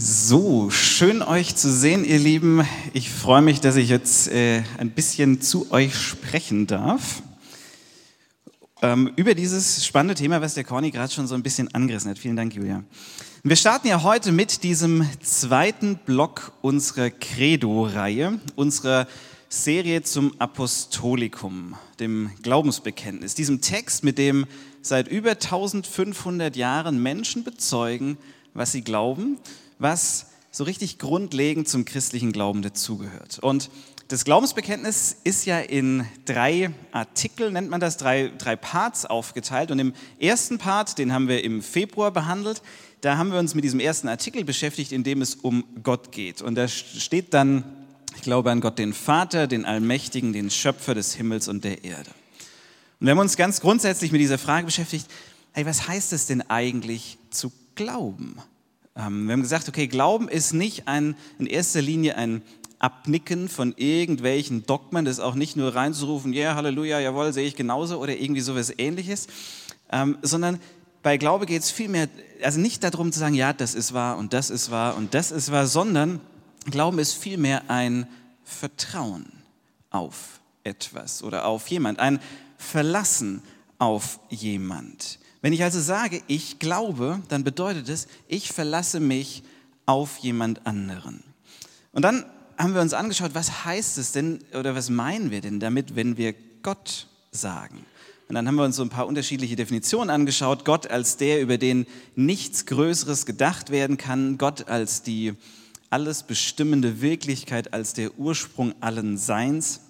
So, schön euch zu sehen, ihr Lieben. Ich freue mich, dass ich jetzt äh, ein bisschen zu euch sprechen darf. Ähm, über dieses spannende Thema, was der Corny gerade schon so ein bisschen angerissen hat. Vielen Dank, Julia. Wir starten ja heute mit diesem zweiten Block unserer Credo-Reihe, unserer Serie zum Apostolikum, dem Glaubensbekenntnis, diesem Text, mit dem seit über 1500 Jahren Menschen bezeugen, was sie glauben was so richtig grundlegend zum christlichen Glauben dazugehört. Und das Glaubensbekenntnis ist ja in drei Artikel, nennt man das, drei, drei Parts aufgeteilt. Und im ersten Part, den haben wir im Februar behandelt, da haben wir uns mit diesem ersten Artikel beschäftigt, in dem es um Gott geht. Und da steht dann, ich glaube an Gott den Vater, den Allmächtigen, den Schöpfer des Himmels und der Erde. Und wir haben uns ganz grundsätzlich mit dieser Frage beschäftigt, hey, was heißt es denn eigentlich zu glauben? Ähm, wir haben gesagt, okay, Glauben ist nicht ein, in erster Linie ein Abnicken von irgendwelchen Dogmen, das ist auch nicht nur reinzurufen, ja, yeah, Halleluja, jawohl, sehe ich genauso oder irgendwie sowas ähnliches, ähm, sondern bei Glaube geht es vielmehr, also nicht darum zu sagen, ja, das ist wahr und das ist wahr und das ist wahr, sondern Glauben ist vielmehr ein Vertrauen auf etwas oder auf jemand, ein Verlassen auf jemand. Wenn ich also sage, ich glaube, dann bedeutet es, ich verlasse mich auf jemand anderen. Und dann haben wir uns angeschaut, was heißt es denn oder was meinen wir denn damit, wenn wir Gott sagen? Und dann haben wir uns so ein paar unterschiedliche Definitionen angeschaut. Gott als der, über den nichts Größeres gedacht werden kann. Gott als die alles bestimmende Wirklichkeit, als der Ursprung allen Seins.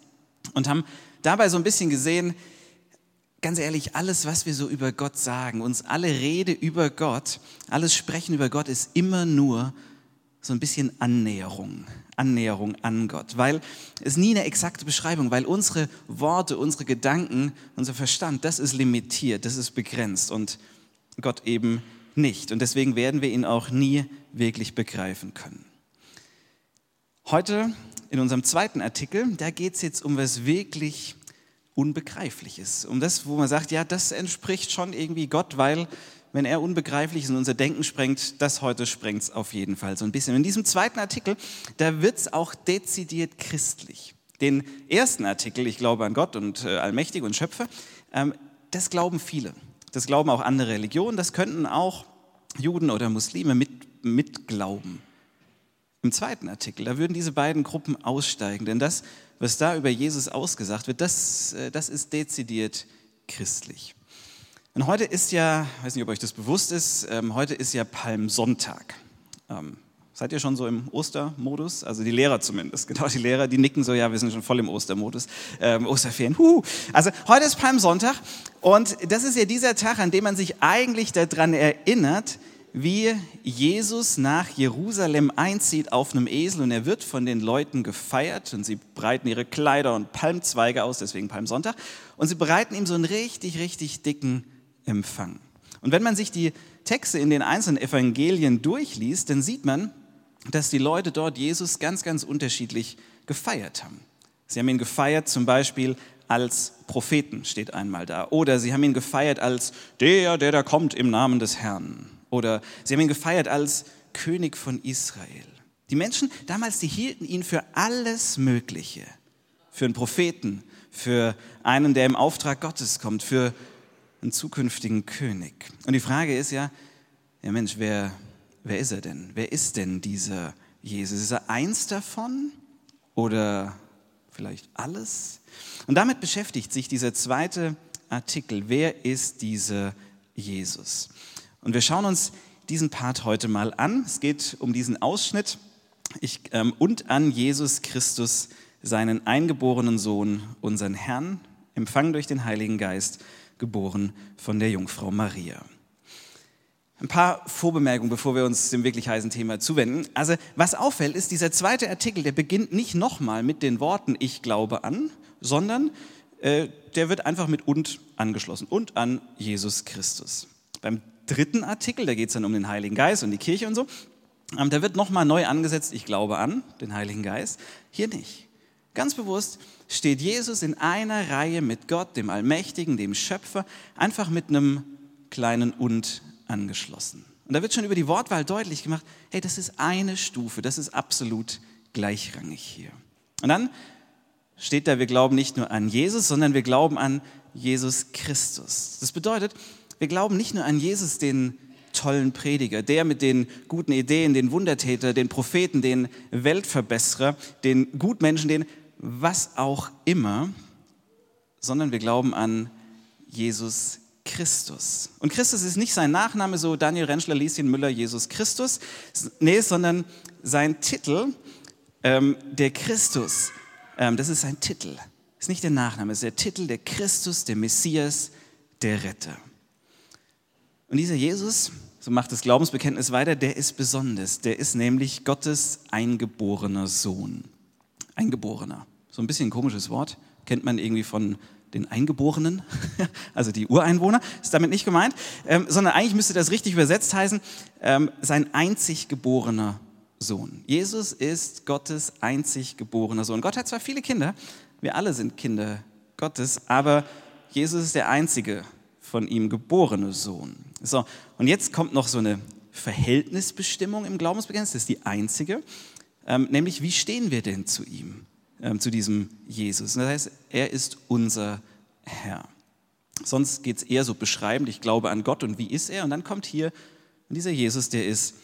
Und haben dabei so ein bisschen gesehen, ganz ehrlich, alles, was wir so über Gott sagen, uns alle Rede über Gott, alles Sprechen über Gott ist immer nur so ein bisschen Annäherung, Annäherung an Gott, weil es nie eine exakte Beschreibung, weil unsere Worte, unsere Gedanken, unser Verstand, das ist limitiert, das ist begrenzt und Gott eben nicht. Und deswegen werden wir ihn auch nie wirklich begreifen können. Heute in unserem zweiten Artikel, da geht es jetzt um was wirklich Unbegreifliches. Um das, wo man sagt, ja, das entspricht schon irgendwie Gott, weil wenn er unbegreiflich ist und unser Denken sprengt, das heute sprengt es auf jeden Fall so ein bisschen. In diesem zweiten Artikel, da wird es auch dezidiert christlich. Den ersten Artikel, ich glaube an Gott und äh, Allmächtig und Schöpfer, ähm, das glauben viele. Das glauben auch andere Religionen, das könnten auch Juden oder Muslime mit, mitglauben. Im zweiten Artikel, da würden diese beiden Gruppen aussteigen, denn das was da über Jesus ausgesagt wird, das, äh, das ist dezidiert christlich. Und heute ist ja, ich weiß nicht, ob euch das bewusst ist, ähm, heute ist ja Palmsonntag. Ähm, seid ihr schon so im Ostermodus? Also die Lehrer zumindest, genau, die Lehrer, die nicken so, ja, wir sind schon voll im Ostermodus, ähm, Osterferien. Huh. Also heute ist Palmsonntag und das ist ja dieser Tag, an dem man sich eigentlich daran erinnert, wie Jesus nach Jerusalem einzieht auf einem Esel und er wird von den Leuten gefeiert und sie breiten ihre Kleider und Palmzweige aus, deswegen Palmsonntag, und sie bereiten ihm so einen richtig, richtig dicken Empfang. Und wenn man sich die Texte in den einzelnen Evangelien durchliest, dann sieht man, dass die Leute dort Jesus ganz, ganz unterschiedlich gefeiert haben. Sie haben ihn gefeiert zum Beispiel als Propheten, steht einmal da. Oder sie haben ihn gefeiert als der, der da kommt im Namen des Herrn. Oder sie haben ihn gefeiert als König von Israel. Die Menschen damals, die hielten ihn für alles Mögliche. Für einen Propheten, für einen, der im Auftrag Gottes kommt, für einen zukünftigen König. Und die Frage ist ja, ja Mensch, wer, wer ist er denn? Wer ist denn dieser Jesus? Ist er eins davon oder vielleicht alles? Und damit beschäftigt sich dieser zweite Artikel. Wer ist dieser Jesus? Und wir schauen uns diesen Part heute mal an. Es geht um diesen Ausschnitt ich, ähm, und an Jesus Christus, seinen eingeborenen Sohn, unseren Herrn, empfangen durch den Heiligen Geist, geboren von der Jungfrau Maria. Ein paar Vorbemerkungen, bevor wir uns dem wirklich heißen Thema zuwenden. Also, was auffällt, ist, dieser zweite Artikel, der beginnt nicht nochmal mit den Worten Ich glaube an, sondern äh, der wird einfach mit und angeschlossen und an Jesus Christus. Beim dritten Artikel, da geht es dann um den Heiligen Geist und die Kirche und so. Ähm, da wird nochmal neu angesetzt, ich glaube an den Heiligen Geist. Hier nicht. Ganz bewusst steht Jesus in einer Reihe mit Gott, dem Allmächtigen, dem Schöpfer, einfach mit einem kleinen und angeschlossen. Und da wird schon über die Wortwahl deutlich gemacht, hey, das ist eine Stufe, das ist absolut gleichrangig hier. Und dann steht da, wir glauben nicht nur an Jesus, sondern wir glauben an Jesus Christus. Das bedeutet, wir glauben nicht nur an Jesus, den tollen Prediger, der mit den guten Ideen, den Wundertäter, den Propheten, den Weltverbesserer, den Gutmenschen, den was auch immer, sondern wir glauben an Jesus Christus. Und Christus ist nicht sein Nachname, so Daniel Rentschler, Lieschen Müller, Jesus Christus, nee, sondern sein Titel, ähm, der Christus, ähm, das ist sein Titel. Ist nicht der Nachname, ist der Titel der Christus, der Messias, der Retter. Und dieser Jesus, so macht das Glaubensbekenntnis weiter, der ist besonders. Der ist nämlich Gottes eingeborener Sohn. Eingeborener. So ein bisschen ein komisches Wort. Kennt man irgendwie von den Eingeborenen, also die Ureinwohner, ist damit nicht gemeint, ähm, sondern eigentlich müsste das richtig übersetzt heißen, ähm, sein einzig geborener Sohn. Jesus ist Gottes einzig geborener Sohn. Gott hat zwar viele Kinder, wir alle sind Kinder Gottes, aber Jesus ist der einzige von ihm geborene Sohn. So, und jetzt kommt noch so eine Verhältnisbestimmung im Glaubensbekenntnis, das ist die einzige, ähm, nämlich wie stehen wir denn zu ihm, ähm, zu diesem Jesus? Und das heißt, er ist unser Herr. Sonst geht es eher so beschreibend, ich glaube an Gott und wie ist er? Und dann kommt hier dieser Jesus, der ist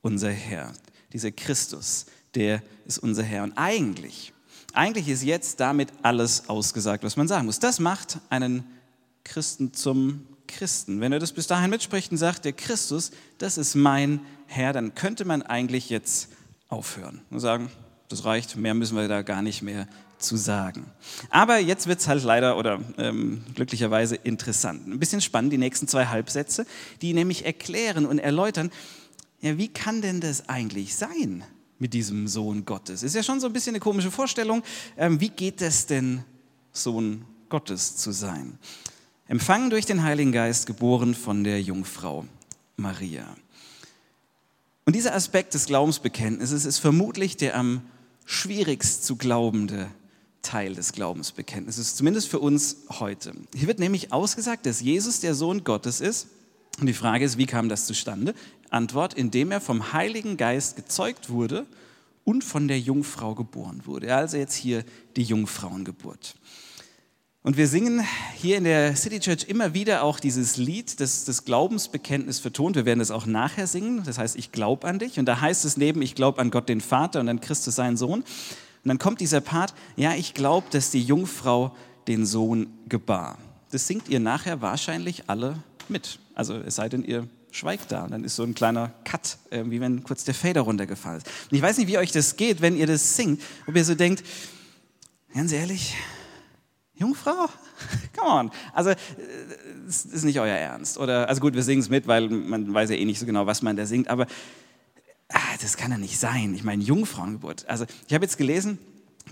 unser Herr. Dieser Christus, der ist unser Herr. Und eigentlich, eigentlich ist jetzt damit alles ausgesagt, was man sagen muss. Das macht einen Christen zum Christen. Wenn er das bis dahin mitspricht und sagt, der Christus, das ist mein Herr, dann könnte man eigentlich jetzt aufhören und sagen, das reicht, mehr müssen wir da gar nicht mehr zu sagen. Aber jetzt wird es halt leider oder ähm, glücklicherweise interessant. Ein bisschen spannend, die nächsten zwei Halbsätze, die nämlich erklären und erläutern, ja, wie kann denn das eigentlich sein mit diesem Sohn Gottes? Ist ja schon so ein bisschen eine komische Vorstellung. Ähm, wie geht es denn, Sohn Gottes zu sein? Empfangen durch den Heiligen Geist, geboren von der Jungfrau Maria. Und dieser Aspekt des Glaubensbekenntnisses ist vermutlich der am schwierigst zu glaubende Teil des Glaubensbekenntnisses, zumindest für uns heute. Hier wird nämlich ausgesagt, dass Jesus der Sohn Gottes ist. Und die Frage ist, wie kam das zustande? Antwort, indem er vom Heiligen Geist gezeugt wurde und von der Jungfrau geboren wurde. Also jetzt hier die Jungfrauengeburt. Und wir singen hier in der City Church immer wieder auch dieses Lied, das das Glaubensbekenntnis vertont. Wir werden das auch nachher singen. Das heißt, ich glaube an dich. Und da heißt es neben, ich glaube an Gott den Vater und an Christus seinen Sohn. Und dann kommt dieser Part, ja, ich glaube, dass die Jungfrau den Sohn gebar. Das singt ihr nachher wahrscheinlich alle mit. Also es sei denn, ihr schweigt da. Und dann ist so ein kleiner Cut, wie wenn kurz der Fader runtergefallen ist. Und ich weiß nicht, wie euch das geht, wenn ihr das singt, ob ihr so denkt, ganz ehrlich, Jungfrau? Come on. Also, das ist nicht euer Ernst. Oder, also gut, wir singen es mit, weil man weiß ja eh nicht so genau, was man da singt, aber ah, das kann ja nicht sein. Ich meine, Jungfrauengeburt. Also, ich habe jetzt gelesen,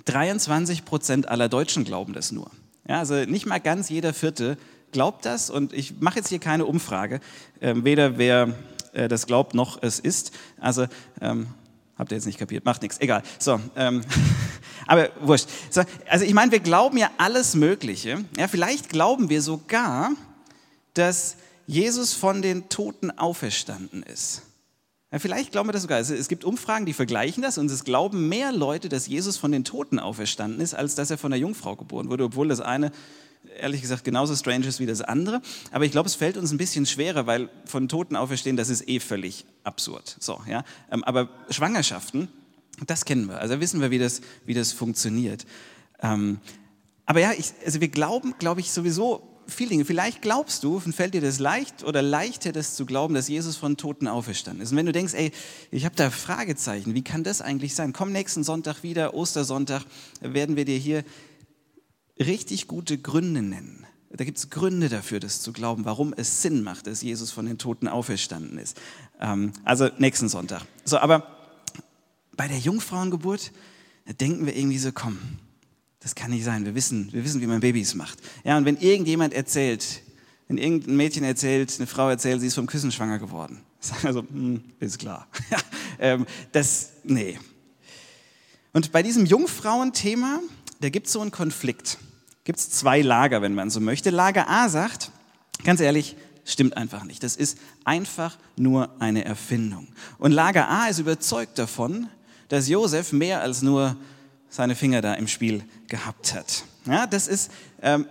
23 Prozent aller Deutschen glauben das nur. Ja, also nicht mal ganz jeder Vierte glaubt das und ich mache jetzt hier keine Umfrage, äh, weder wer äh, das glaubt noch es ist. Also ähm, Habt ihr jetzt nicht kapiert? Macht nichts. Egal. So, ähm, aber wurscht. So, also ich meine, wir glauben ja alles Mögliche. Ja, vielleicht glauben wir sogar, dass Jesus von den Toten auferstanden ist. Ja, vielleicht glauben wir das sogar. Es gibt Umfragen, die vergleichen das und es glauben mehr Leute, dass Jesus von den Toten auferstanden ist, als dass er von der Jungfrau geboren wurde, obwohl das eine ehrlich gesagt genauso strange ist wie das andere. Aber ich glaube, es fällt uns ein bisschen schwerer, weil von Toten auferstehen, das ist eh völlig absurd. So, ja? Ähm, aber Schwangerschaften, das kennen wir. Also wissen wir, wie das, wie das funktioniert. Ähm, aber ja, ich, also wir glauben, glaube ich, sowieso viele Dinge. Vielleicht glaubst du fällt dir das leicht oder leichter, das zu glauben, dass Jesus von Toten auferstanden ist. Und wenn du denkst, ey, ich habe da Fragezeichen, wie kann das eigentlich sein? Komm nächsten Sonntag wieder, Ostersonntag, werden wir dir hier richtig gute Gründe nennen. Da gibt es Gründe dafür, das zu glauben, warum es Sinn macht, dass Jesus von den Toten auferstanden ist. Ähm, also nächsten Sonntag. So, aber bei der Jungfrauengeburt, da denken wir irgendwie so, komm, das kann nicht sein. Wir wissen, wir wissen, wie man Babys macht. Ja, und wenn irgendjemand erzählt, wenn irgendein Mädchen erzählt, eine Frau erzählt, sie ist vom Küssen schwanger geworden, sagen wir so, hm, ist klar. ähm, das, nee. Und bei diesem Jungfrauenthema, da gibt es so einen Konflikt. Gibt es zwei Lager, wenn man so möchte. Lager A sagt, ganz ehrlich, stimmt einfach nicht. Das ist einfach nur eine Erfindung. Und Lager A ist überzeugt davon, dass Josef mehr als nur seine Finger da im Spiel gehabt hat. Ja, das ist, ähm,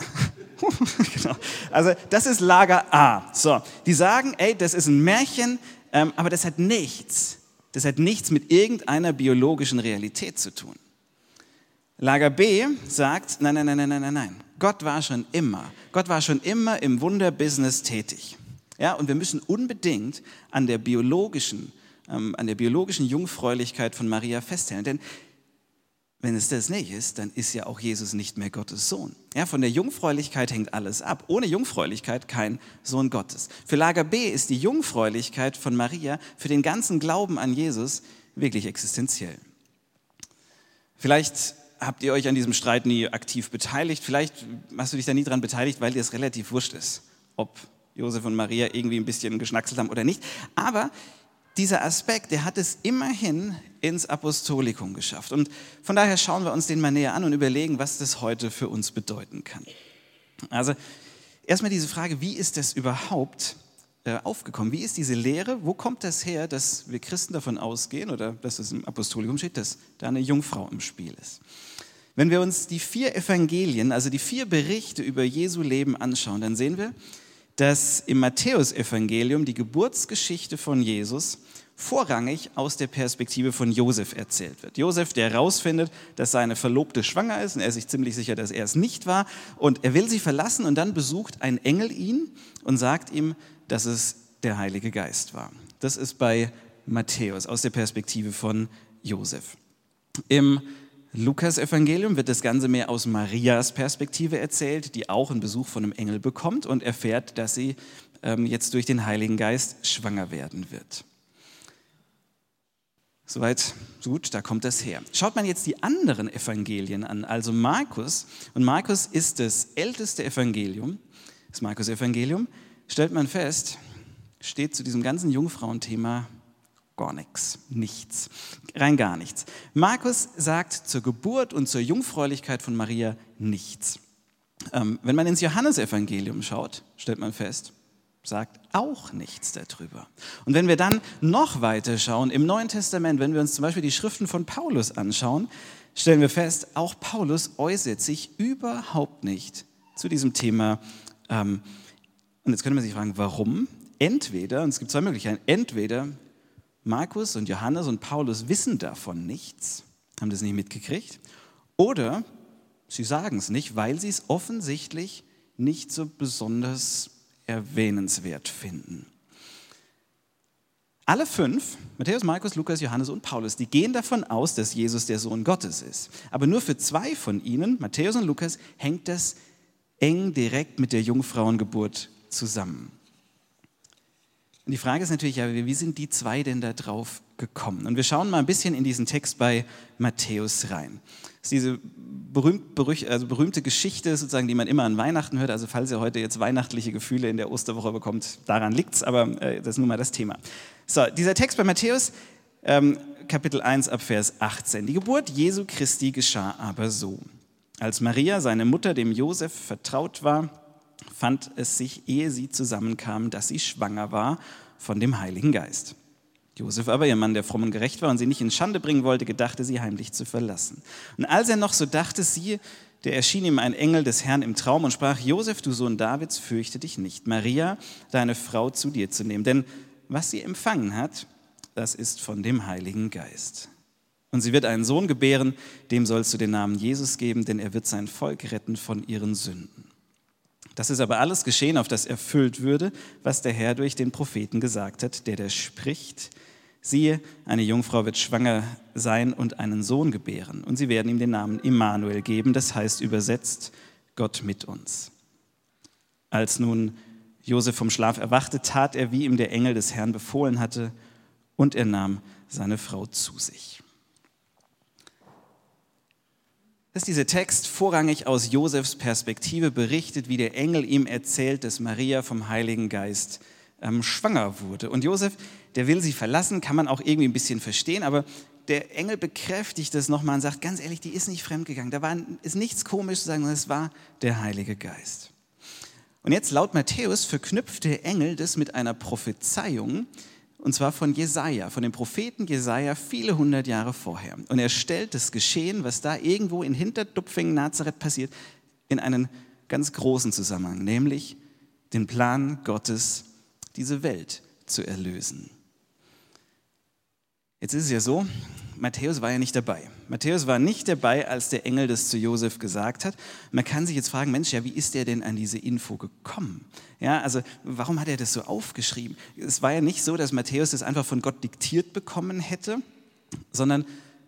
genau. also das ist Lager A. So, die sagen, ey, das ist ein Märchen, ähm, aber das hat nichts, das hat nichts mit irgendeiner biologischen Realität zu tun. Lager B sagt, nein, nein, nein, nein, nein, nein. Gott war schon immer, Gott war schon immer im Wunderbusiness tätig. Ja, und wir müssen unbedingt an der biologischen, ähm, an der biologischen Jungfräulichkeit von Maria festhalten. Denn wenn es das nicht ist, dann ist ja auch Jesus nicht mehr Gottes Sohn. Ja, von der Jungfräulichkeit hängt alles ab. Ohne Jungfräulichkeit kein Sohn Gottes. Für Lager B ist die Jungfräulichkeit von Maria für den ganzen Glauben an Jesus wirklich existenziell. Vielleicht habt ihr euch an diesem Streit nie aktiv beteiligt. Vielleicht hast du dich da nie dran beteiligt, weil dir es relativ wurscht ist, ob Josef und Maria irgendwie ein bisschen geschnackselt haben oder nicht. Aber dieser Aspekt, der hat es immerhin ins Apostolikum geschafft. Und von daher schauen wir uns den mal näher an und überlegen, was das heute für uns bedeuten kann. Also erstmal diese Frage, wie ist das überhaupt aufgekommen? Wie ist diese Lehre? Wo kommt das her, dass wir Christen davon ausgehen oder dass es im Apostolikum steht, dass da eine Jungfrau im Spiel ist? Wenn wir uns die vier Evangelien, also die vier Berichte über Jesu Leben anschauen, dann sehen wir, dass im Matthäusevangelium die Geburtsgeschichte von Jesus vorrangig aus der Perspektive von Josef erzählt wird. Josef, der herausfindet, dass seine Verlobte schwanger ist und er ist sich ziemlich sicher, dass er es nicht war und er will sie verlassen und dann besucht ein Engel ihn und sagt ihm, dass es der Heilige Geist war. Das ist bei Matthäus aus der Perspektive von Josef. Im Lukas-Evangelium wird das Ganze mehr aus Marias Perspektive erzählt, die auch einen Besuch von einem Engel bekommt und erfährt, dass sie ähm, jetzt durch den Heiligen Geist schwanger werden wird. Soweit, so gut, da kommt das her. Schaut man jetzt die anderen Evangelien an, also Markus, und Markus ist das älteste Evangelium, das Markus-Evangelium, stellt man fest, steht zu diesem ganzen Jungfrauenthema gar nichts, nichts, rein gar nichts. Markus sagt zur Geburt und zur Jungfräulichkeit von Maria nichts. Ähm, wenn man ins Johannesevangelium schaut, stellt man fest, sagt auch nichts darüber. Und wenn wir dann noch weiter schauen, im Neuen Testament, wenn wir uns zum Beispiel die Schriften von Paulus anschauen, stellen wir fest, auch Paulus äußert sich überhaupt nicht zu diesem Thema. Ähm, und jetzt könnte man sich fragen, warum? Entweder, und es gibt zwei Möglichkeiten, entweder Markus und Johannes und Paulus wissen davon nichts, haben das nicht mitgekriegt, oder sie sagen es nicht, weil sie es offensichtlich nicht so besonders erwähnenswert finden. Alle fünf, Matthäus, Markus, Lukas, Johannes und Paulus, die gehen davon aus, dass Jesus der Sohn Gottes ist. Aber nur für zwei von ihnen, Matthäus und Lukas, hängt das eng direkt mit der Jungfrauengeburt zusammen. Und die Frage ist natürlich, wie sind die zwei denn da drauf gekommen? Und wir schauen mal ein bisschen in diesen Text bei Matthäus rein. Das ist diese berühmt, also berühmte Geschichte, sozusagen, die man immer an Weihnachten hört. Also falls ihr heute jetzt weihnachtliche Gefühle in der Osterwoche bekommt, daran liegt es, aber äh, das ist nun mal das Thema. So, dieser Text bei Matthäus, ähm, Kapitel 1 ab Vers 18. Die Geburt Jesu Christi geschah aber so. Als Maria, seine Mutter, dem Josef vertraut war, fand es sich, ehe sie zusammenkamen, dass sie schwanger war von dem Heiligen Geist. Josef aber, ihr Mann, der fromm und gerecht war und sie nicht in Schande bringen wollte, gedachte sie heimlich zu verlassen. Und als er noch so dachte, siehe, der erschien ihm ein Engel des Herrn im Traum und sprach, Josef, du Sohn Davids, fürchte dich nicht, Maria, deine Frau, zu dir zu nehmen. Denn was sie empfangen hat, das ist von dem Heiligen Geist. Und sie wird einen Sohn gebären, dem sollst du den Namen Jesus geben, denn er wird sein Volk retten von ihren Sünden. Das ist aber alles geschehen, auf das erfüllt würde, was der Herr durch den Propheten gesagt hat, der der spricht, siehe, eine Jungfrau wird schwanger sein und einen Sohn gebären, und sie werden ihm den Namen Immanuel geben, das heißt übersetzt Gott mit uns. Als nun Josef vom Schlaf erwachte, tat er, wie ihm der Engel des Herrn befohlen hatte, und er nahm seine Frau zu sich. Dass dieser Text vorrangig aus Josefs Perspektive berichtet, wie der Engel ihm erzählt, dass Maria vom Heiligen Geist ähm, schwanger wurde. Und Josef, der will sie verlassen, kann man auch irgendwie ein bisschen verstehen, aber der Engel bekräftigt das nochmal und sagt, ganz ehrlich, die ist nicht fremdgegangen. Da war, ist nichts komisch zu sagen, es war der Heilige Geist. Und jetzt laut Matthäus verknüpft der Engel das mit einer Prophezeiung, und zwar von Jesaja, von dem Propheten Jesaja viele hundert Jahre vorher. Und er stellt das Geschehen, was da irgendwo in Hinterdupfingen, Nazareth passiert, in einen ganz großen Zusammenhang, nämlich den Plan Gottes, diese Welt zu erlösen. Jetzt ist es ja so, Matthäus war ja nicht dabei. Matthäus war nicht dabei, als der Engel das zu Josef gesagt hat. Man kann sich jetzt fragen, Mensch, ja, wie ist der denn an diese Info gekommen? Ja, also warum hat er das so aufgeschrieben? Es war ja nicht so, dass Matthäus das einfach von Gott diktiert bekommen hätte, sondern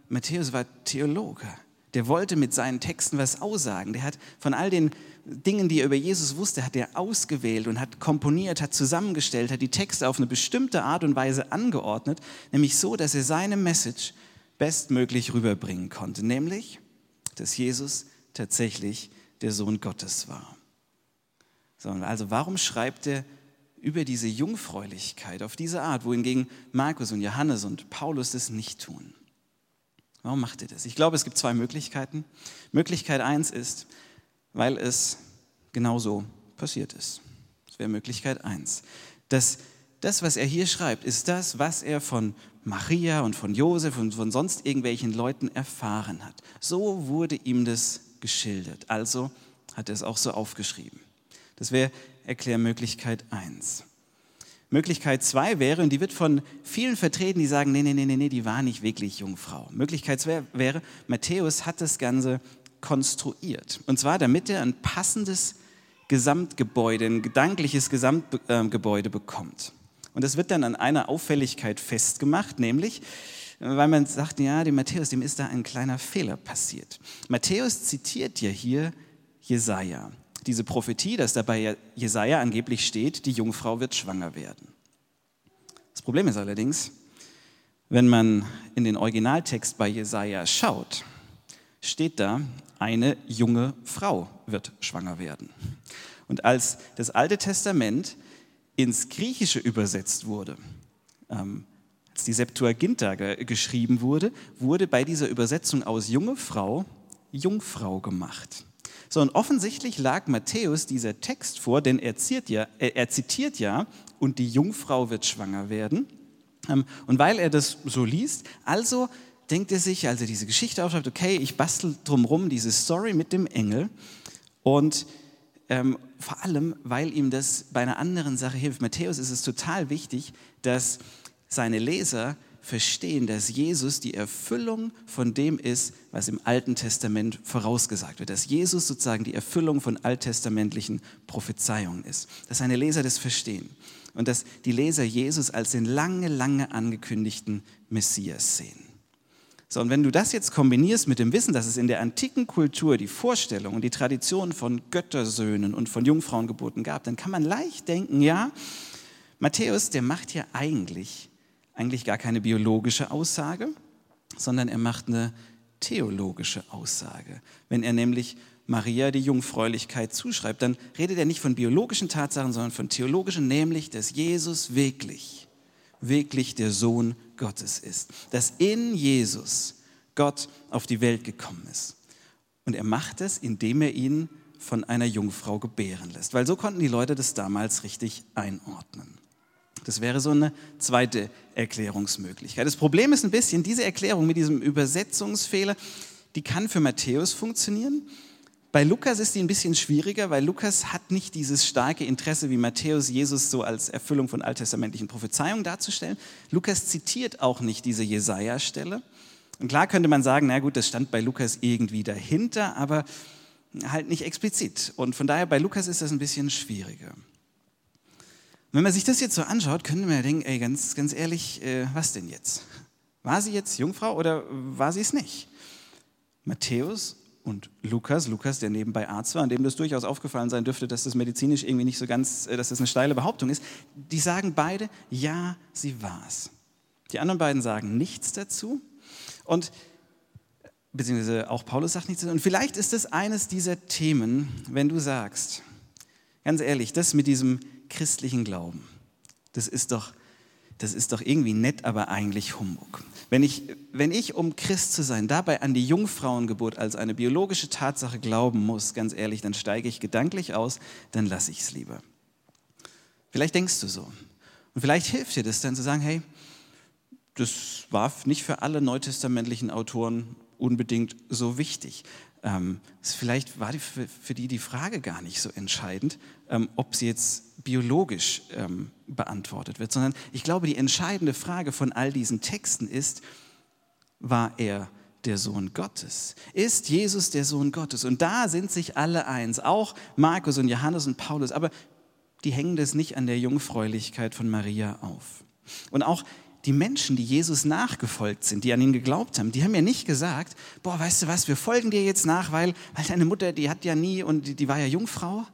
Matthäus war Theologe. Der wollte mit seinen Texten was aussagen. Der hat von all den Dingen, die er über Jesus wusste, hat er ausgewählt und hat komponiert, hat zusammengestellt, hat die Texte auf eine bestimmte Art und Weise angeordnet, nämlich so, dass er seine Message bestmöglich rüberbringen konnte, nämlich, dass Jesus tatsächlich der Sohn Gottes war. So, also warum schreibt er über diese Jungfräulichkeit auf diese Art, wohingegen Markus und Johannes und Paulus das nicht tun? Warum macht er das? Ich glaube, es gibt zwei Möglichkeiten. Möglichkeit eins ist, weil es genauso passiert ist. Das wäre Möglichkeit eins. Dass das, was er hier schreibt, ist das, was er von Maria und von Josef und von sonst irgendwelchen Leuten erfahren hat. So wurde ihm das geschildert. Also hat er es auch so aufgeschrieben. Das wäre Erklärmöglichkeit 1. Möglichkeit 2 wäre, und die wird von vielen vertreten, die sagen, nee, nee, nee, nee, die war nicht wirklich Jungfrau. Möglichkeit 2 wäre, Matthäus hat das Ganze konstruiert. Und zwar, damit er ein passendes Gesamtgebäude, ein gedankliches Gesamtgebäude bekommt. Und das wird dann an einer Auffälligkeit festgemacht, nämlich, weil man sagt, ja, dem Matthäus, dem ist da ein kleiner Fehler passiert. Matthäus zitiert ja hier Jesaja. Diese Prophetie, dass da bei Jesaja angeblich steht, die Jungfrau wird schwanger werden. Das Problem ist allerdings, wenn man in den Originaltext bei Jesaja schaut, steht da, eine junge Frau wird schwanger werden. Und als das Alte Testament ins Griechische übersetzt wurde, ähm, als die Septuaginta ge geschrieben wurde, wurde bei dieser Übersetzung aus junge Frau Jungfrau gemacht. So, und offensichtlich lag Matthäus dieser Text vor, denn er zitiert ja, er, er zitiert ja und die Jungfrau wird schwanger werden. Ähm, und weil er das so liest, also denkt er sich, als er diese Geschichte aufschreibt, okay, ich bastel drumherum diese Story mit dem Engel und ähm, vor allem, weil ihm das bei einer anderen Sache hilft. Matthäus ist es total wichtig, dass seine Leser verstehen, dass Jesus die Erfüllung von dem ist, was im Alten Testament vorausgesagt wird. Dass Jesus sozusagen die Erfüllung von alttestamentlichen Prophezeiungen ist. Dass seine Leser das verstehen. Und dass die Leser Jesus als den lange, lange angekündigten Messias sehen. So, und wenn du das jetzt kombinierst mit dem Wissen, dass es in der antiken Kultur die Vorstellung und die Tradition von Göttersöhnen und von Jungfrauengeburten gab, dann kann man leicht denken, ja, Matthäus, der macht hier eigentlich, eigentlich gar keine biologische Aussage, sondern er macht eine theologische Aussage. Wenn er nämlich Maria die Jungfräulichkeit zuschreibt, dann redet er nicht von biologischen Tatsachen, sondern von theologischen, nämlich, dass Jesus wirklich, wirklich der Sohn Gottes ist. Dass in Jesus Gott auf die Welt gekommen ist. Und er macht es, indem er ihn von einer Jungfrau gebären lässt. Weil so konnten die Leute das damals richtig einordnen. Das wäre so eine zweite Erklärungsmöglichkeit. Das Problem ist ein bisschen, diese Erklärung mit diesem Übersetzungsfehler, die kann für Matthäus funktionieren, bei Lukas ist die ein bisschen schwieriger, weil Lukas hat nicht dieses starke Interesse wie Matthäus, Jesus so als Erfüllung von alttestamentlichen Prophezeiungen darzustellen. Lukas zitiert auch nicht diese Jesaja-Stelle. Und klar könnte man sagen, na gut, das stand bei Lukas irgendwie dahinter, aber halt nicht explizit. Und von daher bei Lukas ist das ein bisschen schwieriger. wenn man sich das jetzt so anschaut, könnte man ja denken, ey, ganz, ganz ehrlich, äh, was denn jetzt? War sie jetzt Jungfrau oder war sie es nicht? Matthäus und Lukas, Lukas, der nebenbei Arzt war, an dem das durchaus aufgefallen sein dürfte, dass das medizinisch irgendwie nicht so ganz, äh, dass das eine steile Behauptung ist, die sagen beide, ja, sie war es. Die anderen beiden sagen nichts dazu und beziehungsweise auch Paulus sagt nichts dazu. Und vielleicht ist das eines dieser Themen, wenn du sagst, ganz ehrlich, das mit diesem christlichen Glauben, das ist doch, das ist doch irgendwie nett, aber eigentlich Humbug. Wenn ich, wenn ich, um Christ zu sein, dabei an die Jungfrauengeburt als eine biologische Tatsache glauben muss, ganz ehrlich, dann steige ich gedanklich aus, dann lasse ich es lieber. Vielleicht denkst du so. Und vielleicht hilft dir das dann zu sagen, hey, das war nicht für alle neutestamentlichen Autoren unbedingt so wichtig. Ähm, vielleicht war die, für, für, die die Frage gar nicht so entscheidend, ähm, ob sie jetzt biologisch ähm, beantwortet wird, sondern ich glaube, die entscheidende Frage von all diesen Texten ist, war er der Sohn Gottes? Ist Jesus der Sohn Gottes? Und da sind sich alle eins, auch Markus und Johannes und Paulus, aber die hängen das nicht an der Jungfräulichkeit von Maria auf. Und auch die Menschen, die Jesus nachgefolgt sind, die an ihn geglaubt haben, die haben ja nicht gesagt, boah, weißt du was, wir folgen dir jetzt nach, weil, weil deine Mutter, die hat ja nie und die, die war ja Jungfrau.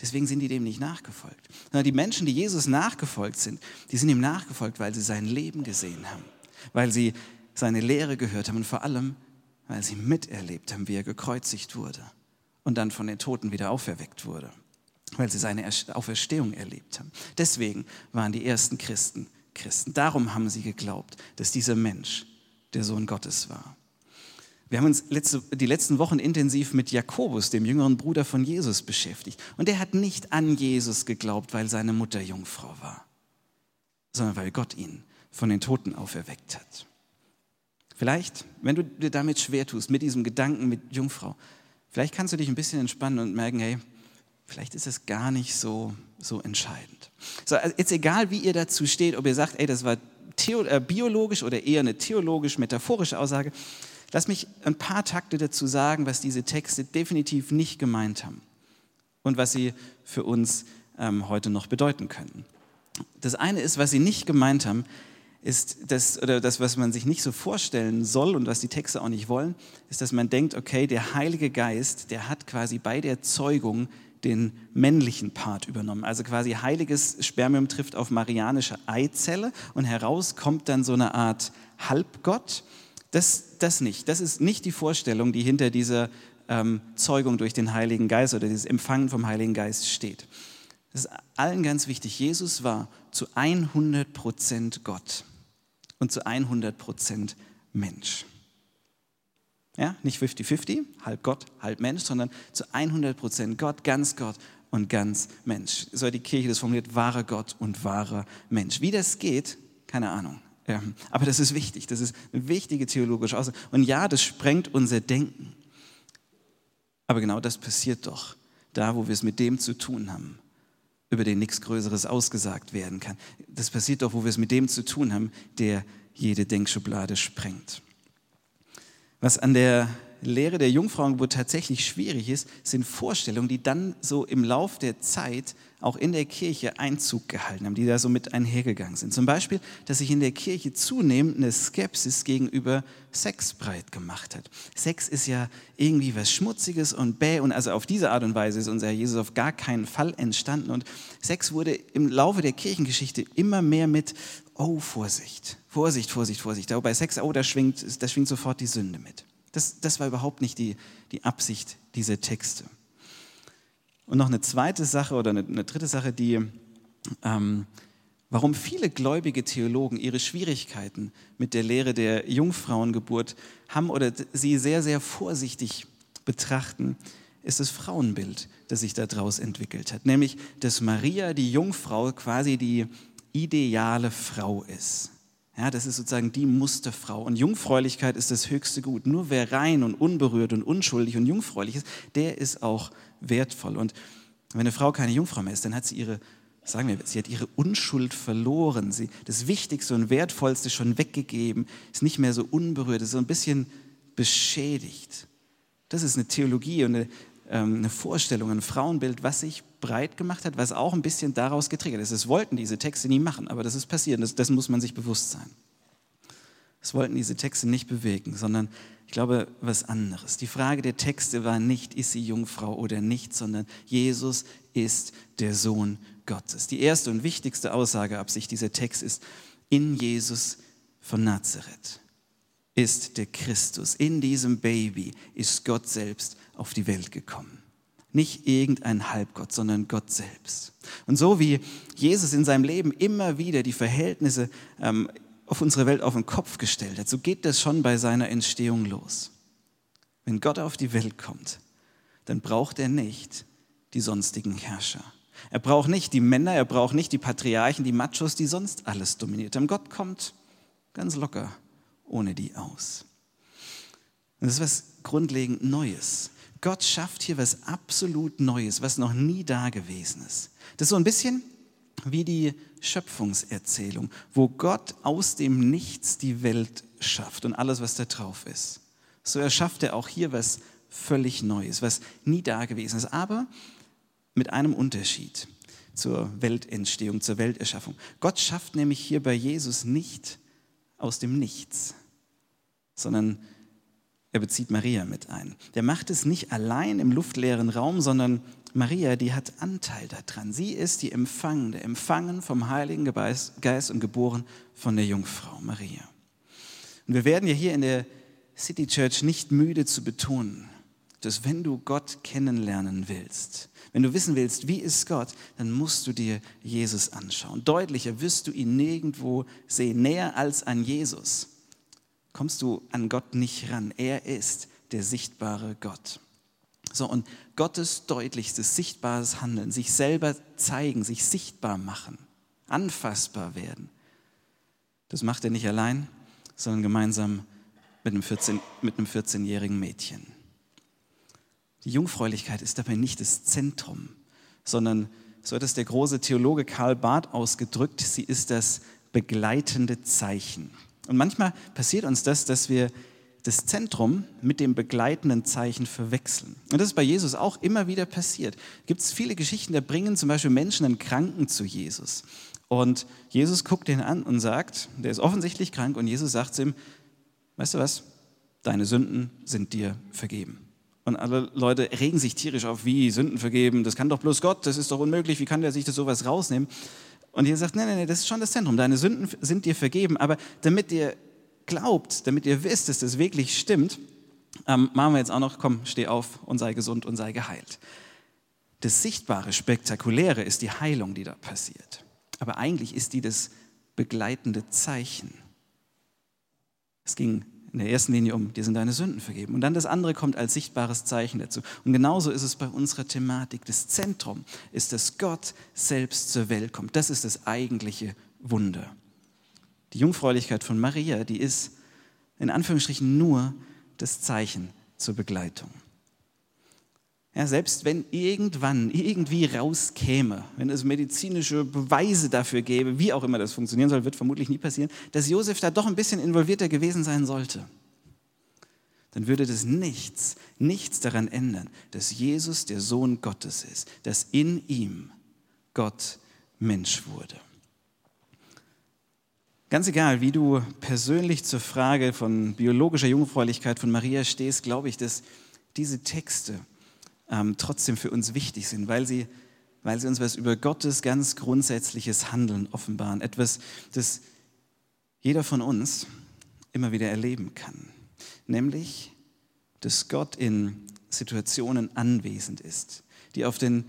Deswegen sind die dem nicht nachgefolgt. Sondern die Menschen, die Jesus nachgefolgt sind, die sind ihm nachgefolgt, weil sie sein Leben gesehen haben, weil sie seine Lehre gehört haben und vor allem, weil sie miterlebt haben, wie er gekreuzigt wurde und dann von den Toten wieder auferweckt wurde, weil sie seine Auferstehung erlebt haben. Deswegen waren die ersten Christen Christen. Darum haben sie geglaubt, dass dieser Mensch der Sohn Gottes war. Wir haben uns letzte, die letzten Wochen intensiv mit Jakobus, dem jüngeren Bruder von Jesus, beschäftigt. Und er hat nicht an Jesus geglaubt, weil seine Mutter Jungfrau war, sondern weil Gott ihn von den Toten auferweckt hat. Vielleicht, wenn du dir damit schwer tust, mit diesem Gedanken mit Jungfrau, vielleicht kannst du dich ein bisschen entspannen und merken, hey, vielleicht ist es gar nicht so, so entscheidend. So, also jetzt egal, wie ihr dazu steht, ob ihr sagt, ey, das war theo, äh, biologisch oder eher eine theologisch-metaphorische Aussage, lass mich ein paar Takte dazu sagen, was diese Texte definitiv nicht gemeint haben und was sie für uns ähm, heute noch bedeuten können. Das eine ist, was sie nicht gemeint haben, ist das, oder das, was man sich nicht so vorstellen soll und was die Texte auch nicht wollen, ist, dass man denkt, okay, der Heilige Geist, der hat quasi bei der Zeugung den männlichen Part übernommen. Also quasi heiliges Spermium trifft auf marianische Eizelle und heraus kommt dann so eine Art Halbgott. Das, das nicht. Das ist nicht die Vorstellung, die hinter dieser ähm, Zeugung durch den Heiligen Geist oder dieses Empfangen vom Heiligen Geist steht. Das ist allen ganz wichtig. Jesus war zu 100 Prozent Gott und zu 100 Prozent Mensch. Ja, nicht 50-50, halb Gott, halb Mensch, sondern zu 100 Prozent Gott, ganz Gott und ganz Mensch. So hat die Kirche das formuliert, wahrer Gott und wahrer Mensch. Wie das geht, keine Ahnung. Ja, aber das ist wichtig, das ist eine wichtige theologische Aussage. Und ja, das sprengt unser Denken. Aber genau das passiert doch da, wo wir es mit dem zu tun haben, über den nichts Größeres ausgesagt werden kann. Das passiert doch, wo wir es mit dem zu tun haben, der jede Denkschublade sprengt. Was an der Lehre der Jungfrauengeburt tatsächlich schwierig ist, sind Vorstellungen, die dann so im Lauf der Zeit auch in der Kirche Einzug gehalten haben, die da so mit einhergegangen sind. Zum Beispiel, dass sich in der Kirche zunehmend eine Skepsis gegenüber Sex breit gemacht hat. Sex ist ja irgendwie was Schmutziges und bäh und also auf diese Art und Weise ist unser Jesus auf gar keinen Fall entstanden und Sex wurde im Laufe der Kirchengeschichte immer mehr mit oh Vorsicht, Vorsicht, Vorsicht, Vorsicht. Aber bei Sex, oh, da schwingt, da schwingt sofort die Sünde mit. Das, das war überhaupt nicht die, die Absicht dieser Texte. Und noch eine zweite Sache oder eine, eine dritte Sache, die, ähm, warum viele gläubige Theologen ihre Schwierigkeiten mit der Lehre der Jungfrauengeburt haben oder sie sehr, sehr vorsichtig betrachten, ist das Frauenbild, das sich daraus entwickelt hat. Nämlich, dass Maria, die Jungfrau, quasi die ideale Frau ist. Ja, das ist sozusagen die Musterfrau. Und Jungfräulichkeit ist das höchste Gut. Nur wer rein und unberührt und unschuldig und jungfräulich ist, der ist auch wertvoll. Und wenn eine Frau keine Jungfrau mehr ist, dann hat sie ihre, sagen wir, sie hat ihre Unschuld verloren. Sie, das Wichtigste und Wertvollste schon weggegeben, ist nicht mehr so unberührt, ist so ein bisschen beschädigt. Das ist eine Theologie und eine, ähm, eine Vorstellung, ein Frauenbild, was sich breit gemacht hat, was auch ein bisschen daraus getriggert ist. Es wollten diese Texte nie machen, aber das ist passiert, das, das muss man sich bewusst sein. Es wollten diese Texte nicht bewegen, sondern ich glaube, was anderes. Die Frage der Texte war nicht, ist sie Jungfrau oder nicht, sondern Jesus ist der Sohn Gottes. Die erste und wichtigste Aussageabsicht dieser Text ist, in Jesus von Nazareth ist der Christus. In diesem Baby ist Gott selbst auf die Welt gekommen. Nicht irgendein Halbgott, sondern Gott selbst. Und so wie Jesus in seinem Leben immer wieder die Verhältnisse ähm, auf unsere Welt auf den Kopf gestellt hat, so geht das schon bei seiner Entstehung los. Wenn Gott auf die Welt kommt, dann braucht er nicht die sonstigen Herrscher. Er braucht nicht die Männer, er braucht nicht die Patriarchen, die Machos, die sonst alles dominiert haben. Gott kommt ganz locker ohne die aus. Das ist was grundlegend Neues. Gott schafft hier was absolut Neues, was noch nie da gewesen ist. Das ist so ein bisschen wie die Schöpfungserzählung, wo Gott aus dem Nichts die Welt schafft und alles, was da drauf ist. So erschafft er auch hier was völlig Neues, was nie da gewesen ist, aber mit einem Unterschied zur Weltentstehung, zur Welterschaffung. Gott schafft nämlich hier bei Jesus nicht aus dem Nichts, sondern er bezieht Maria mit ein. Der macht es nicht allein im luftleeren Raum, sondern Maria, die hat Anteil daran. Sie ist die Empfangende, empfangen vom Heiligen Geist und geboren von der Jungfrau Maria. Und wir werden ja hier in der City Church nicht müde zu betonen, dass wenn du Gott kennenlernen willst, wenn du wissen willst, wie ist Gott, dann musst du dir Jesus anschauen. Deutlicher wirst du ihn nirgendwo sehen, näher als an Jesus kommst du an Gott nicht ran. Er ist der sichtbare Gott. So, und Gottes deutlichstes, sichtbares Handeln, sich selber zeigen, sich sichtbar machen, anfassbar werden, das macht er nicht allein, sondern gemeinsam mit einem 14, mit einem 14-jährigen Mädchen. Die Jungfräulichkeit ist dabei nicht das Zentrum, sondern, so hat es der große Theologe Karl Barth ausgedrückt, sie ist das begleitende Zeichen. Und manchmal passiert uns das, dass wir das Zentrum mit dem begleitenden Zeichen verwechseln. Und das ist bei Jesus auch immer wieder passiert. Gibt es viele Geschichten, da bringen zum Beispiel Menschen einen Kranken zu Jesus. Und Jesus guckt ihn an und sagt, der ist offensichtlich krank, und Jesus sagt zu ihm, weißt du was, deine Sünden sind dir vergeben. Und alle Leute regen sich tierisch auf, wie Sünden vergeben, das kann doch bloß Gott, das ist doch unmöglich, wie kann der sich das sowas rausnehmen? Und ihr sagt, nein, nein, nein, das ist schon das Zentrum. Deine Sünden sind dir vergeben. Aber damit ihr glaubt, damit ihr wisst, dass das wirklich stimmt, ähm, machen wir jetzt auch noch, komm, steh auf und sei gesund und sei geheilt. Das Sichtbare, Spektakuläre ist die Heilung, die da passiert. Aber eigentlich ist die das begleitende Zeichen. Es ging in der ersten Linie um, dir sind deine Sünden vergeben. Und dann das andere kommt als sichtbares Zeichen dazu. Und genauso ist es bei unserer Thematik. Das Zentrum ist, dass Gott selbst zur Welt kommt. Das ist das eigentliche Wunder. Die Jungfräulichkeit von Maria, die ist in Anführungsstrichen nur das Zeichen zur Begleitung. Ja, selbst wenn irgendwann irgendwie rauskäme, wenn es medizinische Beweise dafür gäbe, wie auch immer das funktionieren soll, wird vermutlich nie passieren, dass Josef da doch ein bisschen involvierter gewesen sein sollte, dann würde das nichts, nichts daran ändern, dass Jesus der Sohn Gottes ist, dass in ihm Gott Mensch wurde. Ganz egal, wie du persönlich zur Frage von biologischer Jungfräulichkeit von Maria stehst, glaube ich, dass diese Texte, ähm, trotzdem für uns wichtig sind, weil sie, weil sie uns was über Gottes ganz grundsätzliches Handeln offenbaren. Etwas, das jeder von uns immer wieder erleben kann. Nämlich, dass Gott in Situationen anwesend ist, die auf den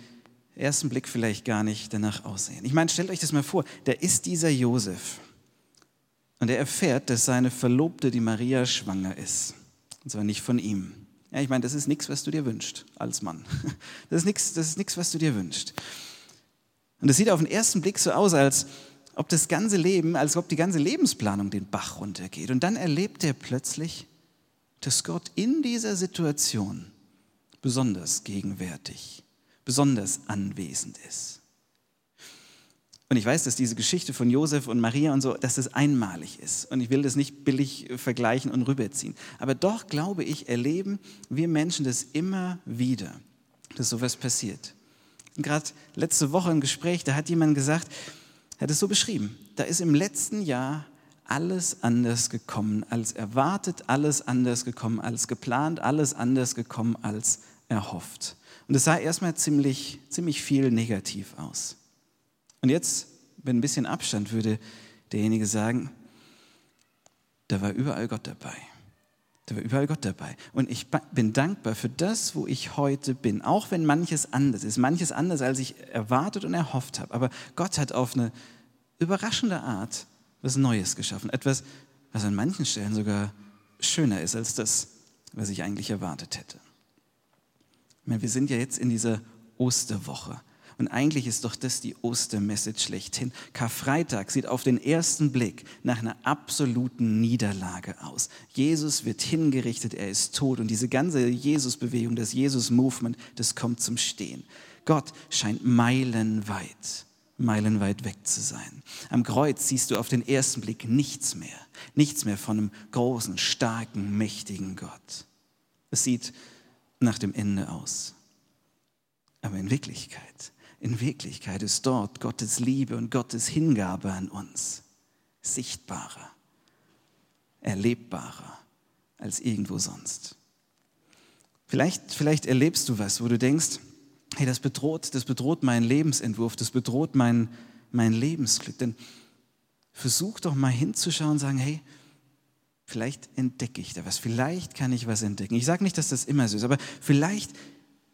ersten Blick vielleicht gar nicht danach aussehen. Ich meine, stellt euch das mal vor, da ist dieser Josef und er erfährt, dass seine Verlobte, die Maria, schwanger ist. Und zwar nicht von ihm. Ja, ich meine, das ist nichts, was du dir wünschst als Mann. Das ist nichts, das ist nichts, was du dir wünschst. Und es sieht auf den ersten Blick so aus, als ob das ganze Leben, als ob die ganze Lebensplanung den Bach runtergeht. Und dann erlebt er plötzlich, dass Gott in dieser Situation besonders gegenwärtig, besonders anwesend ist. Und ich weiß, dass diese Geschichte von Josef und Maria und so, dass das einmalig ist. Und ich will das nicht billig vergleichen und rüberziehen. Aber doch glaube ich, erleben wir Menschen das immer wieder, dass sowas passiert. Gerade letzte Woche im Gespräch, da hat jemand gesagt, hat es so beschrieben, da ist im letzten Jahr alles anders gekommen als erwartet, alles anders gekommen als geplant, alles anders gekommen als erhofft. Und es sah erstmal ziemlich, ziemlich viel negativ aus. Und jetzt, mit ein bisschen Abstand, würde derjenige sagen, da war überall Gott dabei. Da war überall Gott dabei. Und ich bin dankbar für das, wo ich heute bin. Auch wenn manches anders ist. Manches anders, als ich erwartet und erhofft habe. Aber Gott hat auf eine überraschende Art was Neues geschaffen, etwas, was an manchen Stellen sogar schöner ist als das, was ich eigentlich erwartet hätte. Meine, wir sind ja jetzt in dieser Osterwoche. Und eigentlich ist doch das die Ostermessage schlechthin. Karfreitag sieht auf den ersten Blick nach einer absoluten Niederlage aus. Jesus wird hingerichtet, er ist tot und diese ganze Jesus-Bewegung, das Jesus-Movement, das kommt zum Stehen. Gott scheint meilenweit, meilenweit weg zu sein. Am Kreuz siehst du auf den ersten Blick nichts mehr. Nichts mehr von einem großen, starken, mächtigen Gott. Es sieht nach dem Ende aus. Aber in Wirklichkeit in Wirklichkeit ist dort Gottes Liebe und Gottes Hingabe an uns sichtbarer, erlebbarer als irgendwo sonst. Vielleicht, vielleicht erlebst du was, wo du denkst, hey, das bedroht, das bedroht meinen Lebensentwurf, das bedroht mein, mein Lebensglück. Denn versuch doch mal hinzuschauen und sagen, hey, vielleicht entdecke ich da was, vielleicht kann ich was entdecken. Ich sage nicht, dass das immer so ist, aber vielleicht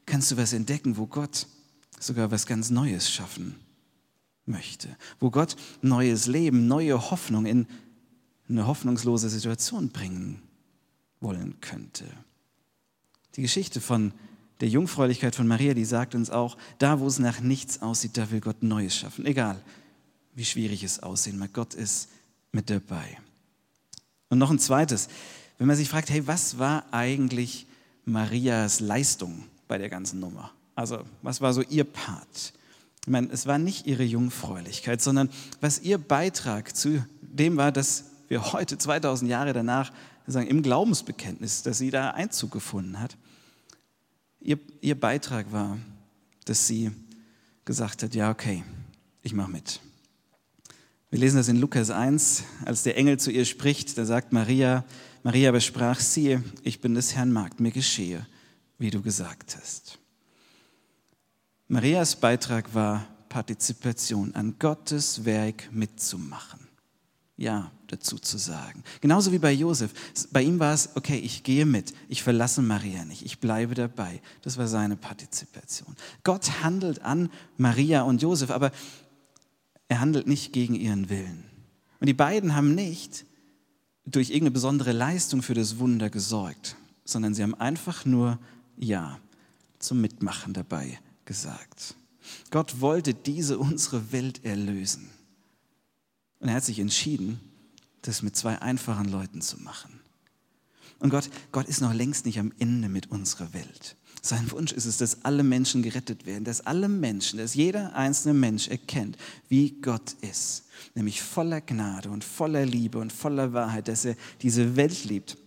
kannst du was entdecken, wo Gott sogar was ganz Neues schaffen möchte, wo Gott neues Leben, neue Hoffnung in eine hoffnungslose Situation bringen wollen könnte. Die Geschichte von der Jungfräulichkeit von Maria, die sagt uns auch, da wo es nach nichts aussieht, da will Gott Neues schaffen. Egal, wie schwierig es aussehen mag, Gott ist mit dabei. Und noch ein zweites, wenn man sich fragt, hey, was war eigentlich Marias Leistung bei der ganzen Nummer? Also, was war so ihr Part? Ich meine, es war nicht ihre Jungfräulichkeit, sondern was ihr Beitrag zu dem war, dass wir heute, 2000 Jahre danach, sagen, im Glaubensbekenntnis, dass sie da Einzug gefunden hat. Ihr, ihr Beitrag war, dass sie gesagt hat, ja, okay, ich mache mit. Wir lesen das in Lukas 1, als der Engel zu ihr spricht, da sagt Maria, Maria besprach, siehe, ich bin des Herrn Magd, mir geschehe, wie du gesagt hast. Marias Beitrag war Partizipation, an Gottes Werk mitzumachen. Ja, dazu zu sagen. Genauso wie bei Josef. Bei ihm war es, okay, ich gehe mit, ich verlasse Maria nicht, ich bleibe dabei. Das war seine Partizipation. Gott handelt an Maria und Josef, aber er handelt nicht gegen ihren Willen. Und die beiden haben nicht durch irgendeine besondere Leistung für das Wunder gesorgt, sondern sie haben einfach nur Ja zum Mitmachen dabei gesagt. Gott wollte diese unsere Welt erlösen. Und er hat sich entschieden, das mit zwei einfachen Leuten zu machen. Und Gott, Gott ist noch längst nicht am Ende mit unserer Welt. Sein Wunsch ist es, dass alle Menschen gerettet werden, dass alle Menschen, dass jeder einzelne Mensch erkennt, wie Gott ist, nämlich voller Gnade und voller Liebe und voller Wahrheit, dass er diese Welt liebt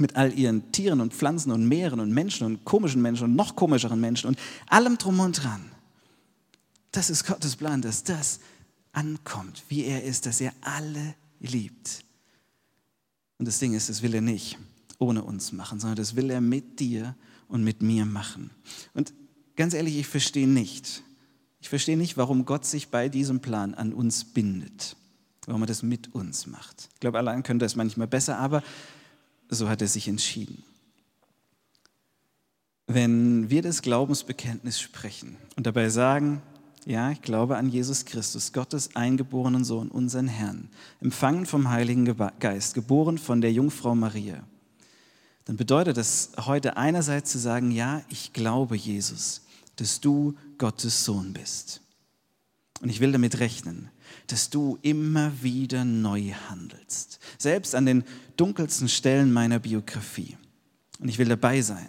mit all ihren Tieren und Pflanzen und Meeren und Menschen und komischen Menschen und noch komischeren Menschen und allem drum und dran. Das ist Gottes Plan, dass das ankommt, wie er ist, dass er alle liebt. Und das Ding ist, das will er nicht ohne uns machen, sondern das will er mit dir und mit mir machen. Und ganz ehrlich, ich verstehe nicht, ich verstehe nicht, warum Gott sich bei diesem Plan an uns bindet, warum er das mit uns macht. Ich glaube, allein könnte das manchmal besser, aber so hat er sich entschieden. Wenn wir das Glaubensbekenntnis sprechen und dabei sagen, ja, ich glaube an Jesus Christus, Gottes eingeborenen Sohn, unseren Herrn, empfangen vom Heiligen Geist, geboren von der Jungfrau Maria, dann bedeutet das heute einerseits zu sagen, ja, ich glaube Jesus, dass du Gottes Sohn bist. Und ich will damit rechnen, dass du immer wieder neu handelst, selbst an den dunkelsten Stellen meiner Biografie. Und ich will dabei sein,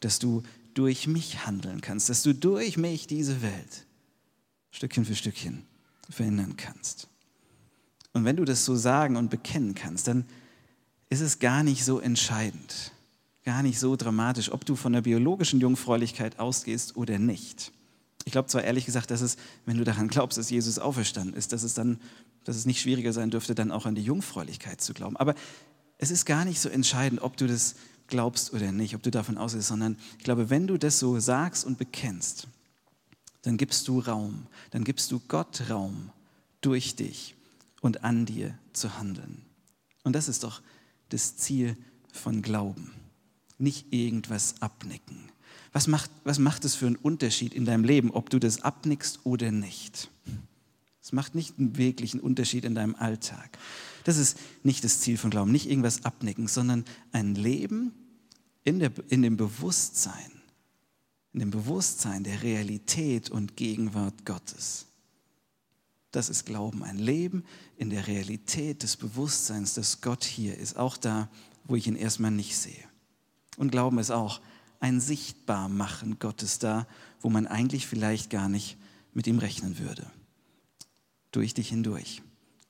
dass du durch mich handeln kannst, dass du durch mich diese Welt Stückchen für Stückchen verändern kannst. Und wenn du das so sagen und bekennen kannst, dann ist es gar nicht so entscheidend, gar nicht so dramatisch, ob du von der biologischen Jungfräulichkeit ausgehst oder nicht. Ich glaube zwar ehrlich gesagt, dass es, wenn du daran glaubst, dass Jesus auferstanden ist, dass es dann, dass es nicht schwieriger sein dürfte, dann auch an die Jungfräulichkeit zu glauben. Aber es ist gar nicht so entscheidend, ob du das glaubst oder nicht, ob du davon ausgehst, sondern ich glaube, wenn du das so sagst und bekennst, dann gibst du Raum, dann gibst du Gott Raum durch dich und an dir zu handeln. Und das ist doch das Ziel von Glauben. Nicht irgendwas abnicken, was macht, was macht es für einen Unterschied in deinem Leben, ob du das abnickst oder nicht? Es macht nicht einen wirklichen Unterschied in deinem Alltag. Das ist nicht das Ziel von Glauben, nicht irgendwas abnicken, sondern ein Leben in, der, in dem Bewusstsein, in dem Bewusstsein der Realität und Gegenwart Gottes. Das ist Glauben, ein Leben in der Realität des Bewusstseins, dass Gott hier ist, auch da, wo ich ihn erstmal nicht sehe. Und Glauben ist auch ein Sichtbarmachen Gottes da, wo man eigentlich vielleicht gar nicht mit ihm rechnen würde. Durch dich hindurch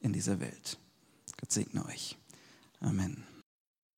in dieser Welt. Gott segne euch. Amen.